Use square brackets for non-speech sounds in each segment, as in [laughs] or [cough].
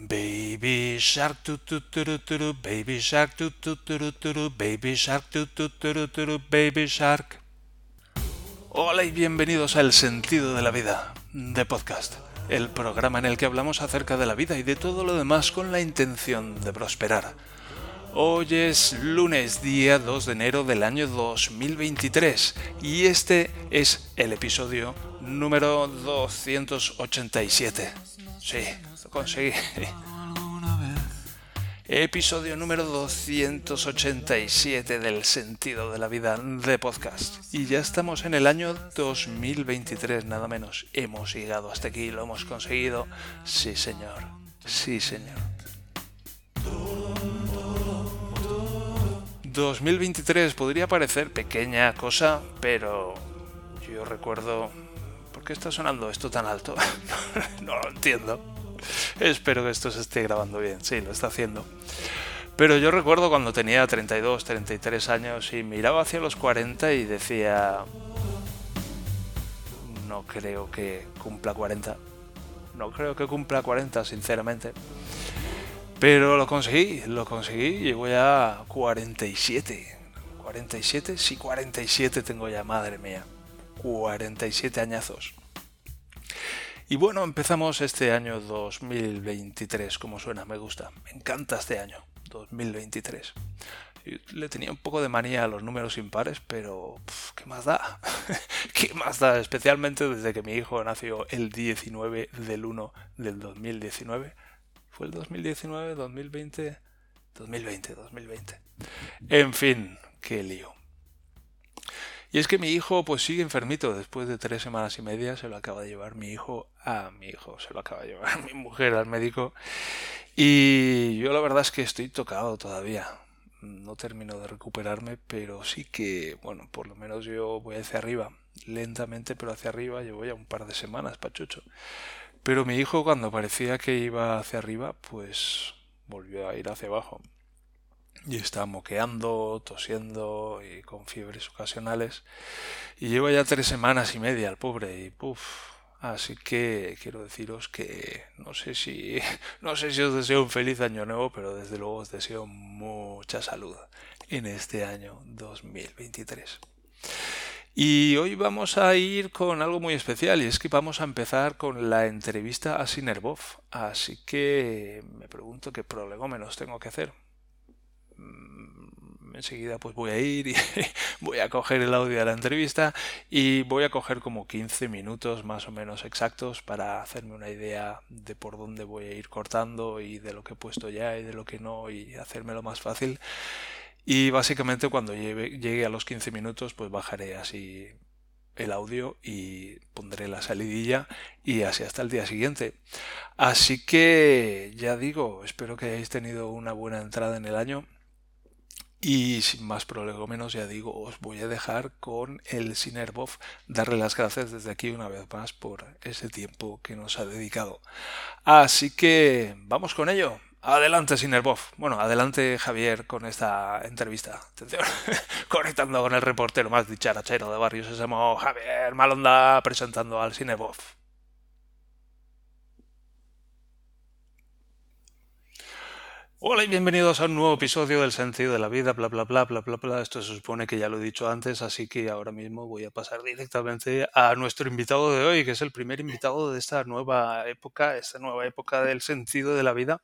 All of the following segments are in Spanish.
Baby shark tu tu tu tu tu baby shark tu tu tu tu tu baby shark tu tu tu tu, baby shark. Hola y bienvenidos a El sentido de la vida de podcast, el programa en el que hablamos acerca de la vida y de todo lo demás con la intención de prosperar. Hoy es lunes, día 2 de enero del año 2023 y este es el episodio número 287. Sí, lo conseguí. [laughs] Episodio número 287 del sentido de la vida de podcast. Y ya estamos en el año 2023, nada menos. Hemos llegado hasta aquí, lo hemos conseguido. Sí, señor. Sí, señor. 2023 podría parecer pequeña cosa, pero yo recuerdo... ¿Por qué está sonando esto tan alto? [laughs] no lo entiendo. [laughs] Espero que esto se esté grabando bien. Sí, lo está haciendo. Pero yo recuerdo cuando tenía 32, 33 años y miraba hacia los 40 y decía... No creo que cumpla 40. No creo que cumpla 40, sinceramente. Pero lo conseguí, lo conseguí, llego ya a 47. 47, sí, 47 tengo ya, madre mía. 47 añazos. Y bueno, empezamos este año 2023, como suena, me gusta. Me encanta este año, 2023. le tenía un poco de manía a los números impares, pero ¿qué más da? [laughs] ¿Qué más da? Especialmente desde que mi hijo nació el 19 del 1 del 2019 ¿Fue el 2019, 2020? 2020, 2020. En fin, qué lío. Y es que mi hijo pues sigue enfermito. Después de tres semanas y media se lo acaba de llevar mi hijo a mi hijo. Se lo acaba de llevar [laughs] mi mujer al médico. Y yo la verdad es que estoy tocado todavía. No termino de recuperarme, pero sí que, bueno, por lo menos yo voy hacia arriba. Lentamente, pero hacia arriba. Llevo ya un par de semanas, pachucho. Pero mi hijo cuando parecía que iba hacia arriba, pues volvió a ir hacia abajo. Y está moqueando, tosiendo y con fiebres ocasionales. Y lleva ya tres semanas y media el pobre y puff. Así que quiero deciros que no sé si [laughs] no sé si os deseo un feliz año nuevo, pero desde luego os deseo mucha salud en este año 2023. Y hoy vamos a ir con algo muy especial y es que vamos a empezar con la entrevista a Sinerbov. Así que me pregunto qué prolegómenos tengo que hacer. Mm, enseguida pues voy a ir y [laughs] voy a coger el audio de la entrevista y voy a coger como 15 minutos más o menos exactos para hacerme una idea de por dónde voy a ir cortando y de lo que he puesto ya y de lo que no y hacérmelo más fácil. Y básicamente cuando llegue, a los 15 minutos, pues bajaré así el audio y pondré la salidilla y así hasta el día siguiente. Así que ya digo, espero que hayáis tenido una buena entrada en el año. Y sin más menos ya digo, os voy a dejar con el Sinerbov, darle las gracias desde aquí una vez más por ese tiempo que nos ha dedicado. Así que vamos con ello. Adelante, Sinerbov. Bueno, adelante, Javier, con esta entrevista. Atención, [laughs] conectando con el reportero más dicharachero de Barrio Sésamo, Javier Malonda, presentando al Sinerbov. Hola y bienvenidos a un nuevo episodio del sentido de la vida, bla bla bla bla bla bla. Esto se supone que ya lo he dicho antes, así que ahora mismo voy a pasar directamente a nuestro invitado de hoy, que es el primer invitado de esta nueva época, esta nueva época del sentido de la vida,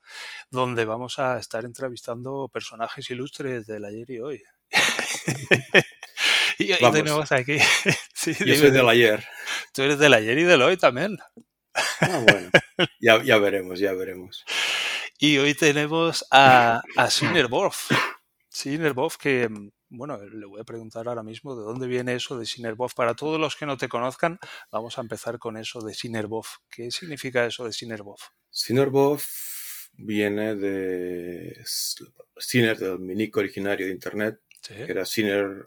donde vamos a estar entrevistando personajes ilustres del ayer y hoy. [laughs] y hoy tenemos aquí. [laughs] Yo soy del ayer. Tú eres del ayer y del hoy también. Ah, bueno. Ya, ya veremos, ya veremos. Y hoy tenemos a, a Sinerbov. Sinerbov, que, mm, bueno, le voy a preguntar ahora mismo de dónde viene eso de Sinerbov. Para todos los que no te conozcan, vamos a empezar con eso de Sinerbov. ¿Qué significa eso de Sinerbov? Sinerbov viene de Siner, del minico originario de Internet, que era Siner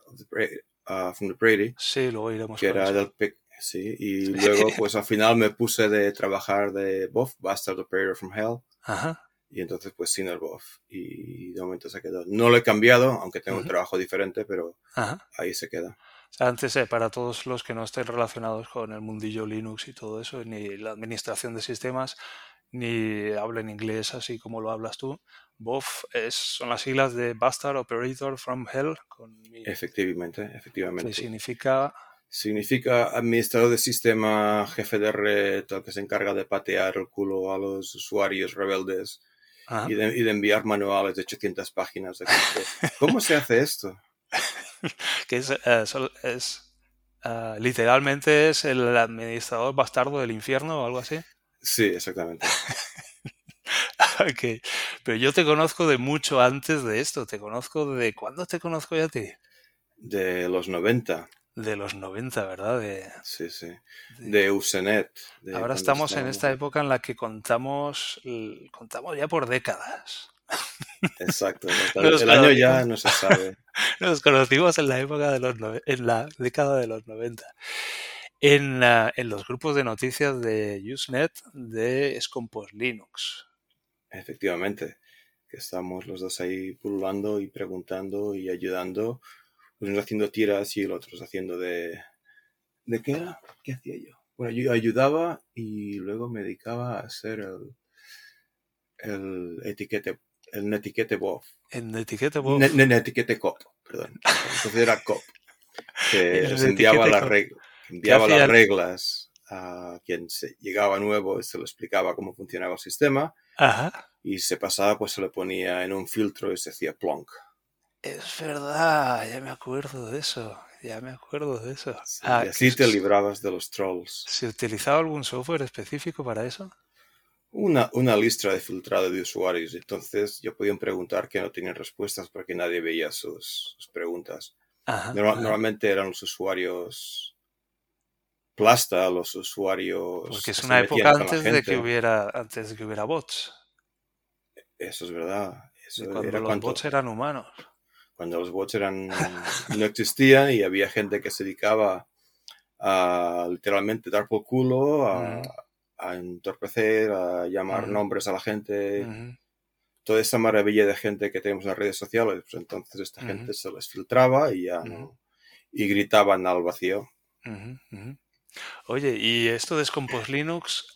uh, from the Brady. Sí, luego iremos que era del Sí, y luego [laughs] pues al final me puse de trabajar de Bob, Bastard Operator from Hell. Ajá. Y entonces, pues, Sinerbov. Y de momento se quedó. No lo he cambiado, aunque tengo un trabajo diferente, pero ahí se queda. antes, eh, para todos los que no estén relacionados con el mundillo Linux y todo eso, ni la administración de sistemas, ni hablen inglés así como lo hablas tú. BOF es, son las siglas de Bastard Operator from Hell. efectivamente, efectivamente. Que significa... Significa administrador de sistema, jefe de red, el que se encarga de patear el culo a los usuarios rebeldes y de, enviar manuales de 800 páginas. [laughs] ¿Cómo se hace esto? que es, eh, es eh, literalmente es el administrador bastardo del infierno o algo así. Sí, exactamente. [laughs] ok, pero yo te conozco de mucho antes de esto. Te conozco de... ¿Cuándo te conozco ya a ti? De los 90. De los 90, ¿verdad? De, sí, sí. De, Usenet. ahora estamos en esta época en la que contamos, contamos ya por décadas. Exacto. el [laughs] año ya no se sabe. [laughs] Nos conocimos en la época de los en la década de los 90. En, en los grupos de noticias de Usenet de Scompos Linux. Efectivamente, que estamos los dos ahí pululando y preguntando y ayudando, unos haciendo tiras y los otros haciendo de... ¿De qué era? ¿Qué hacía yo? Bueno, yo ayudaba y luego me dedicaba a hacer el, el etiquete, el netiquete WOF. El netiquete WOF. netiquete COP, perdón. Entonces era COP. Que [laughs] enviaba, las, enviaba las reglas a quien se llegaba nuevo y se lo explicaba cómo funcionaba el sistema y se pasaba, pues se le ponía en un filtro y se hacía plonk. Es verdad, ya me acuerdo de eso. Ya me acuerdo de eso. Ah, y así te librabas de los trolls. ¿Se utilizaba algún software específico para eso? Una, una lista de filtrado de usuarios. Entonces yo podía preguntar que no tenían respuestas porque nadie veía sus, preguntas. Normalmente eran los usuarios plasta los usuarios. Porque es una época antes de que hubiera antes de que hubiera bots. Eso es verdad. cuando los bots eran humanos. Cuando los bots eran no existían y había gente que se dedicaba a literalmente dar por culo, a, entorpecer, a llamar nombres a la gente. Toda esa maravilla de gente que tenemos en las redes sociales, pues entonces esta gente se les filtraba y ya no. Y gritaban al vacío. Oye, y esto de Scompos Linux,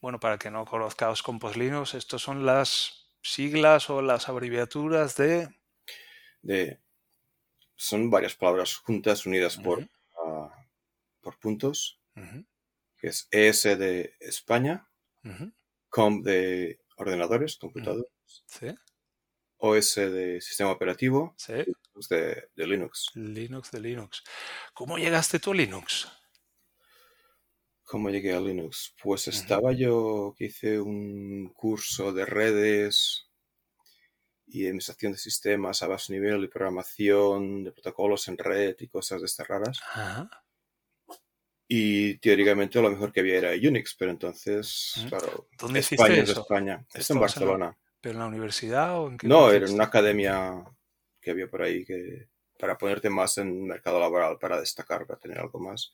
bueno, para que no conozcáis Scompos Linux, estos son las siglas o las abreviaturas de... de son varias palabras juntas, unidas por, ah, por puntos, que es ES de España, COM de ordenadores, computadores, OS de sistema operativo, de, de Linux. Linux de Linux. ¿Cómo llegaste tú a Linux? ¿Cómo llegué a Linux? Pues estaba yo que hice un curso de redes y administración de sistemas a bajo nivel y programación de protocolos en red y cosas de estas raras. Y teóricamente lo mejor que había era Unix, pero entonces, claro, ¿Dónde España es España. Esto en Barcelona. ¿Pero en la universidad o en qué No, era en una academia que había por ahí que para ponerte más en mercado laboral, para destacar, para tener algo más.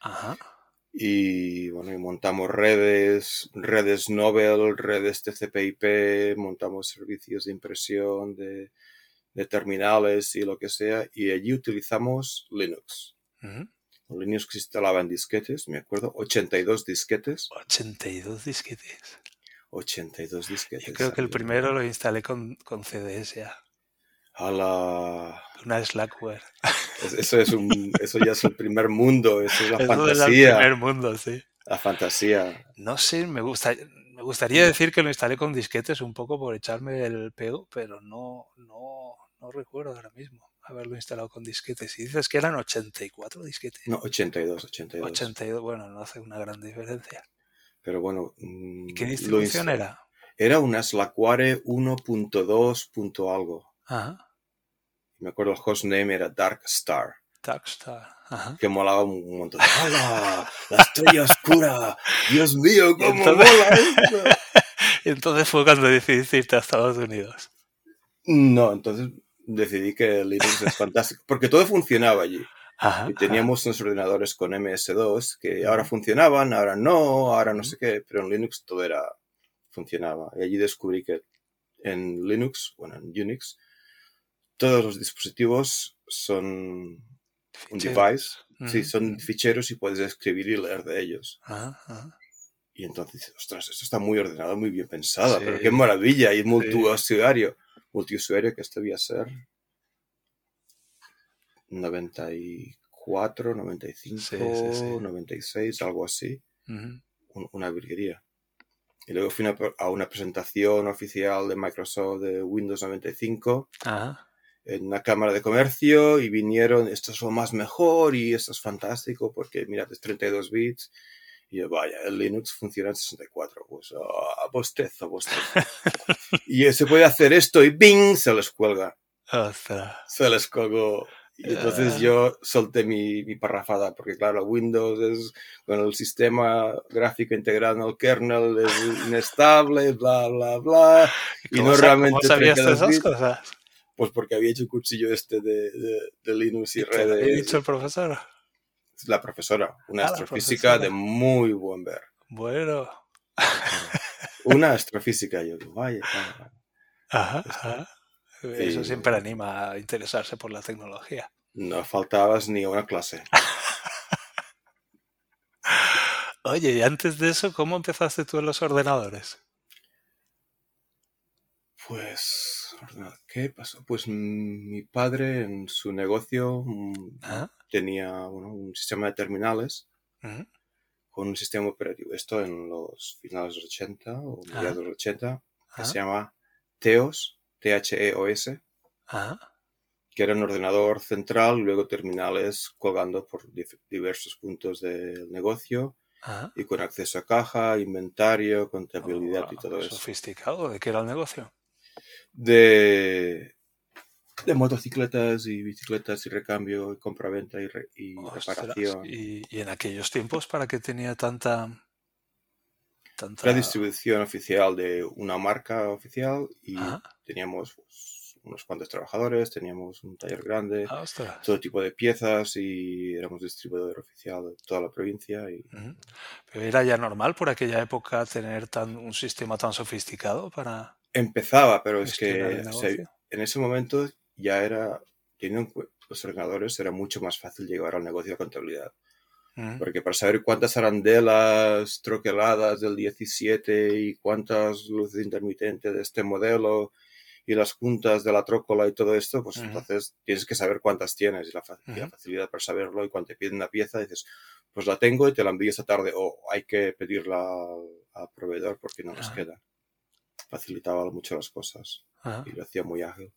Ajá y bueno, y montamos redes, redes Nobel, redes TCP/IP, montamos servicios de impresión de, terminales y lo que sea, y allí utilizamos Linux. Linux se instalaba en disquetes, me acuerdo, 82 disquetes. 82 disquetes. 82 disquetes. Yo creo que el primero lo instalé con, con CDS ya. A la... Una Slackware. Eso, es un, eso ya es el primer mundo, eso es la fantasía. el primer mundo, sí. La fantasía. No sé, me, gusta, me gustaría decir que lo instalé con disquetes un poco por echarme el pego, pero no, no, no recuerdo ahora mismo haberlo instalado con disquetes. Y dices que eran 84 disquetes. No, 82, 82. 82, bueno, no hace una gran diferencia. Pero bueno. ¿Y ¿Qué mm, distribución era? Era una Slackware 1.2. algo. Ajá me acuerdo el hostname era Dark Star. Dark Star. Ajá. Que molaba un montón. ¡Hala! ¡La estrella oscura! ¡Dios mío, cómo mola esto! [laughs] entonces fue cuando decidiste irte a Estados Unidos. No, entonces decidí que Linux es fantástico. Porque todo funcionaba allí. Ajá, y teníamos unos ordenadores con MS2 que ahora funcionaban, ahora no, ahora no sé qué, pero en Linux todo era funcionaba. Y allí descubrí que en Linux, bueno, en Unix, todos los dispositivos son un device. Sí, son ficheros y puedes escribir y leer de ellos. Y entonces ostras, esto está muy ordenado, muy bien pensado, pero qué maravilla. Y multiusuario, multiusuario que esto debía ser 94, 95, 96, algo así. Una virguería. Y luego fui a una presentación oficial de Microsoft de Windows 95 en una cámara de comercio y vinieron, esto es lo más mejor y esto es fantástico porque mirad, es 32 bits. Y yo, vaya, el Linux funciona en 64. Pues a bostezo, bostezo. [laughs] y se puede hacer esto y ¡bing! Se les cuelga. Se les colgó y entonces yo solté mi, mi, parrafada, porque claro, Windows es con el sistema gráfico integrado en el kernel, es inestable, bla, bla, bla. [laughs] Y no realmente... ¿Cómo sabías esas cosas? Pues porque había hecho un cuchillo este de, de, Linux y, redes. ¿Qué dicho el profesor? La profesora, una ah, astrofísica de muy buen ver. Bueno. [laughs] Una astrofísica, yo digo, vaya. Ajá, ajá. Eso siempre anima a interesarse por la tecnología. No faltabas ni una clase. [laughs] Oye, y antes de eso, ¿cómo empezaste tú en los ordenadores? Pues, ¿qué pasó? Pues mi padre en su negocio mm, ¿Ah? tenía un sistema de terminales con un sistema operativo. Esto en los finales de los 80 o mediados de los 80, que se llama TEOS, THEOS, que era un ordenador central, luego terminales colgando por diversos puntos del negocio y con acceso a caja, inventario, contabilidad y todo eso. ¿Sofisticado? ¿De qué era el negocio? De, de motocicletas y bicicletas y recambio y compraventa y, y reparación. ¿Y, en aquellos tiempos para qué tenía tanta la distribución oficial de una marca oficial y teníamos pues, unos cuantos trabajadores, teníamos un taller grande, ah, todo tipo de piezas y éramos distribuidor oficial de toda la provincia. Y... ¿Pero era ya normal por aquella época tener tan, un sistema tan sofisticado para... Empezaba, pero es que en ese momento ya era, teniendo los ordenadores, era mucho más fácil llegar al negocio de contabilidad. Porque para saber cuántas arandelas troqueladas del 17 y cuántas luces intermitentes de este modelo y las juntas de la trócola y todo esto, pues entonces tienes que saber cuántas tienes y la, facilidad para saberlo. Y cuando te piden una pieza, dices, pues la tengo y te la envío esta tarde o hay que pedirla al, proveedor porque no nos queda. Facilitaba mucho las cosas y lo hacía muy ágil.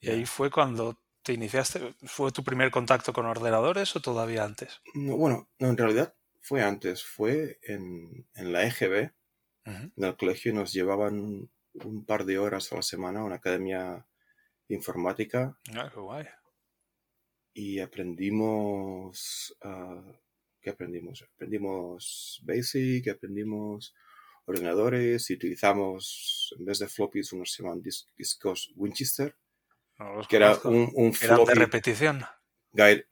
Y ahí fue cuando ¿Te iniciaste? ¿Fue tu primer contacto con ordenadores o todavía antes? No, bueno, no, en realidad fue antes. Fue en, la EGB. En el colegio nos llevaban un par de horas a la semana a una academia de informática. Ah, qué guay. Y aprendimos. Ah, ¿Qué aprendimos? Aprendimos Basic, aprendimos ordenadores y utilizamos, en vez de floppies, unos se llaman discos Winchester que era un, un floppy de repetición. Guide,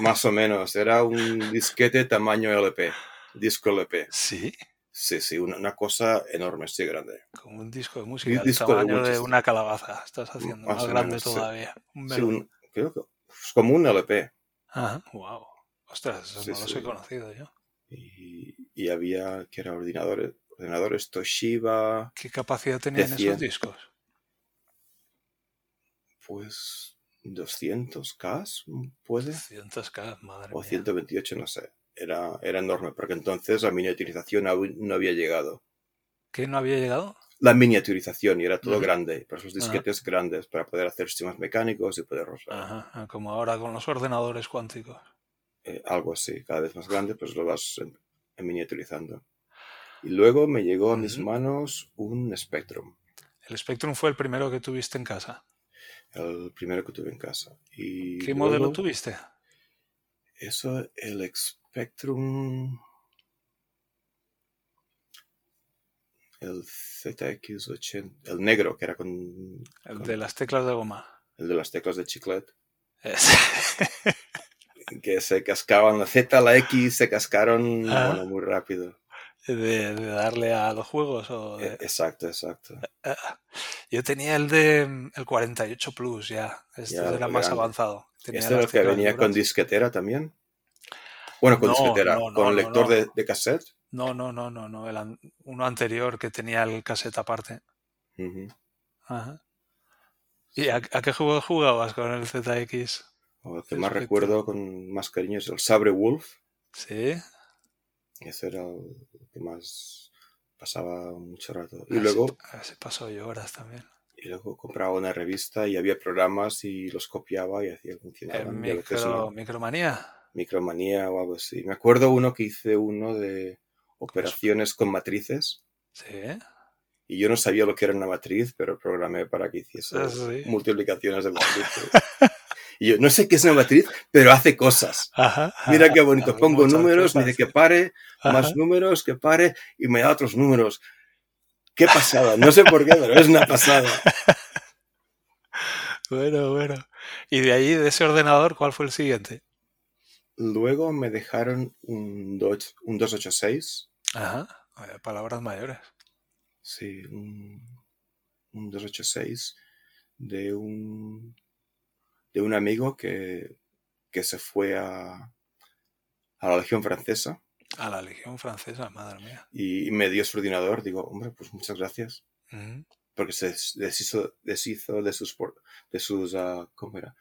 más o menos. Era un disquete tamaño LP, disco LP. Sí. Sí, sí, una, cosa enorme, sí, grande. Como un disco de música, el tamaño de, una calabaza. Estás haciendo más, grande todavía. Un creo que es como un LP. Ajá, wow. Ostras, eso no lo he conocido yo. Y, y, había que eran ordenadores, ordenadores Toshiba. ¿Qué capacidad tenían esos discos? pues 200K, puede. 200K, madre O 128, no sé. Era, era enorme, porque entonces la miniaturización aún no había llegado. ¿Qué no había llegado? La miniaturización, y era todo grande, para esos disquetes grandes, para poder hacer sistemas mecánicos y poder Ajá, como ahora con los ordenadores cuánticos. Eh, algo así, cada vez más grande, pues lo vas miniaturizando. Y luego me llegó a mis manos un Spectrum. ¿El Spectrum fue el primero que tuviste en casa? el primero que tuve en casa. Y ¿Qué modelo tuviste? Eso, el Spectrum. El ZX80. El negro, que era con. El de las teclas de goma. El de las teclas de chiclet. [laughs] que se cascaban la Z, la X, se cascaron muy rápido de, darle a los juegos. O e, Exacto, exacto. Eh, yo tenía el de el 48 Plus ya, este era más avanzado. ¿Este era el que venía con disquetera también? Bueno, con disquetera, con lector de, cassette. No, no, no, no, no. El uno anterior que tenía el cassette aparte. Ajá. ¿Y a, qué juego jugabas con el ZX? O que más recuerdo con más cariño es el Sabre Wolf. Sí. Ese era el que más pasaba mucho rato. Y luego. se pasó yo horas también. Y luego compraba una revista y había programas y los copiaba y hacía funcionar. Micro, Micromanía. Micromanía o algo así. Me acuerdo uno que hice uno de operaciones con matrices. Sí. Y yo no sabía lo que era una matriz, pero programé para que hiciese multiplicaciones de matrices. [laughs] y yo no sé qué es una matriz, pero hace cosas. Mira qué bonito. Pongo números, me dice que pare, más números, que pare, y me da otros números. Qué pasada. No sé por qué, pero es una pasada. [laughs] Bueno, bueno. Y de ahí, de ese ordenador, ¿cuál fue el siguiente? Luego me dejaron un, un 286. Ajá, palabras mayores. Sí, un, 286 de un, de un amigo que, se fue a, a la Legión Francesa. A la Legión Francesa, madre mía. Y, me dio su ordenador. Digo, hombre, pues muchas gracias. Porque se deshizo, deshizo de sus, de sus uh, ¿cómo era?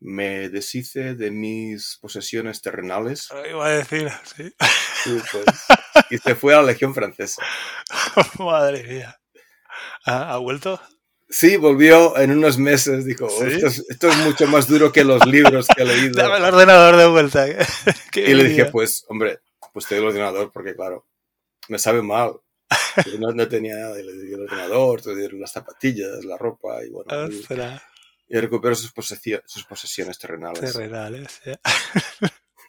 me deshice de mis posesiones terrenales. iba a decir, sí. Pues, [laughs] y se fue a la Legión Francesa. Madre mía. ¿Ha, vuelto? Sí, volvió en unos meses. Dijo, esto, es, mucho más duro que los libros que he leído. [laughs] Dame el ordenador de vuelta. [laughs] y le dije, pues, hombre, pues te doy el ordenador porque, claro, me sabe mal. No, tenía nada. Y le di el ordenador, te dieron las zapatillas, la ropa y bueno. Y recupero sus, sus posesiones terrenales. Terrenales,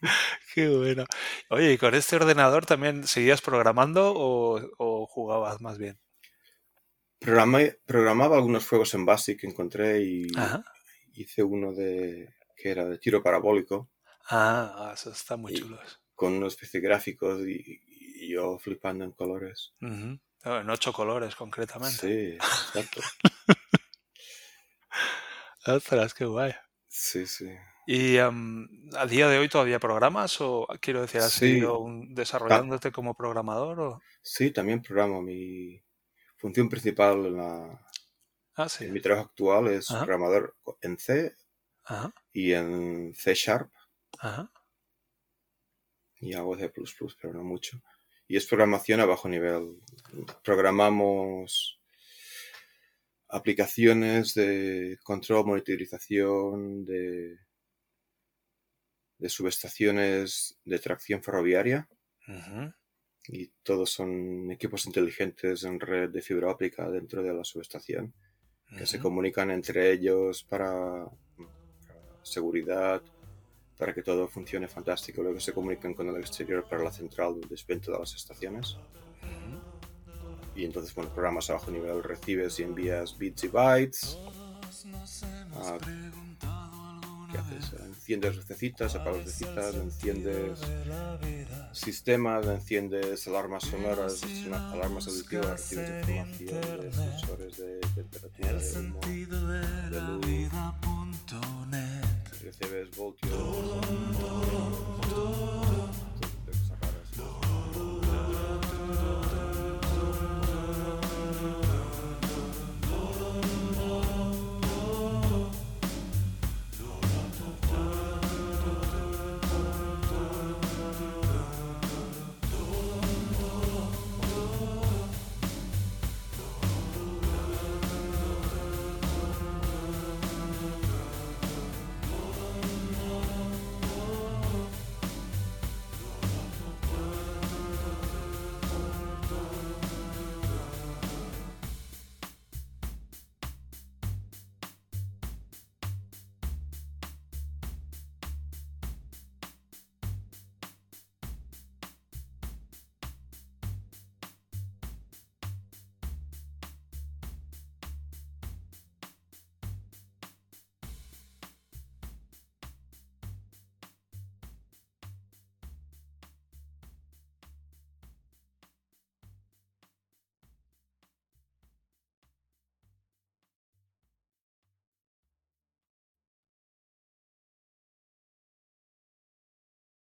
[laughs] Qué bueno. Oye, ¿y con este ordenador también seguías programando o, jugabas más bien? Programaba algunos juegos en BASIC que encontré y hice uno de que era de tiro parabólico. Ah, eso está muy chulo. Con unos especie gráficos y, yo flipando en colores. en ocho colores concretamente. Sí, [laughs] exacto. Ostras, qué guay. Sí, sí. ¿Y a día de hoy todavía programas o quiero decir, has seguido desarrollándote como programador? O? Sí, también programo. Mi función principal en, la, ah, sí. mi trabajo actual es programador en C y en C Sharp. Y hago C, pero no mucho. Y es programación a bajo nivel. Programamos aplicaciones de control, monitorización de, de subestaciones de tracción ferroviaria. Y todos son equipos inteligentes en red de fibra óptica dentro de la subestación que se comunican entre ellos para, seguridad, para que todo funcione fantástico. Luego se comunican con el exterior para la central de desvento de las estaciones y entonces, bueno, programas a bajo nivel recibes y envías bits y bytes. ¿Qué haces? Enciendes lucecitas, apagas lucecitas, enciendes sistemas, enciendes alarmas sonoras, alarmas auditivas, recibes información de sensores de temperatura, de humo, de luz, recibes voltios.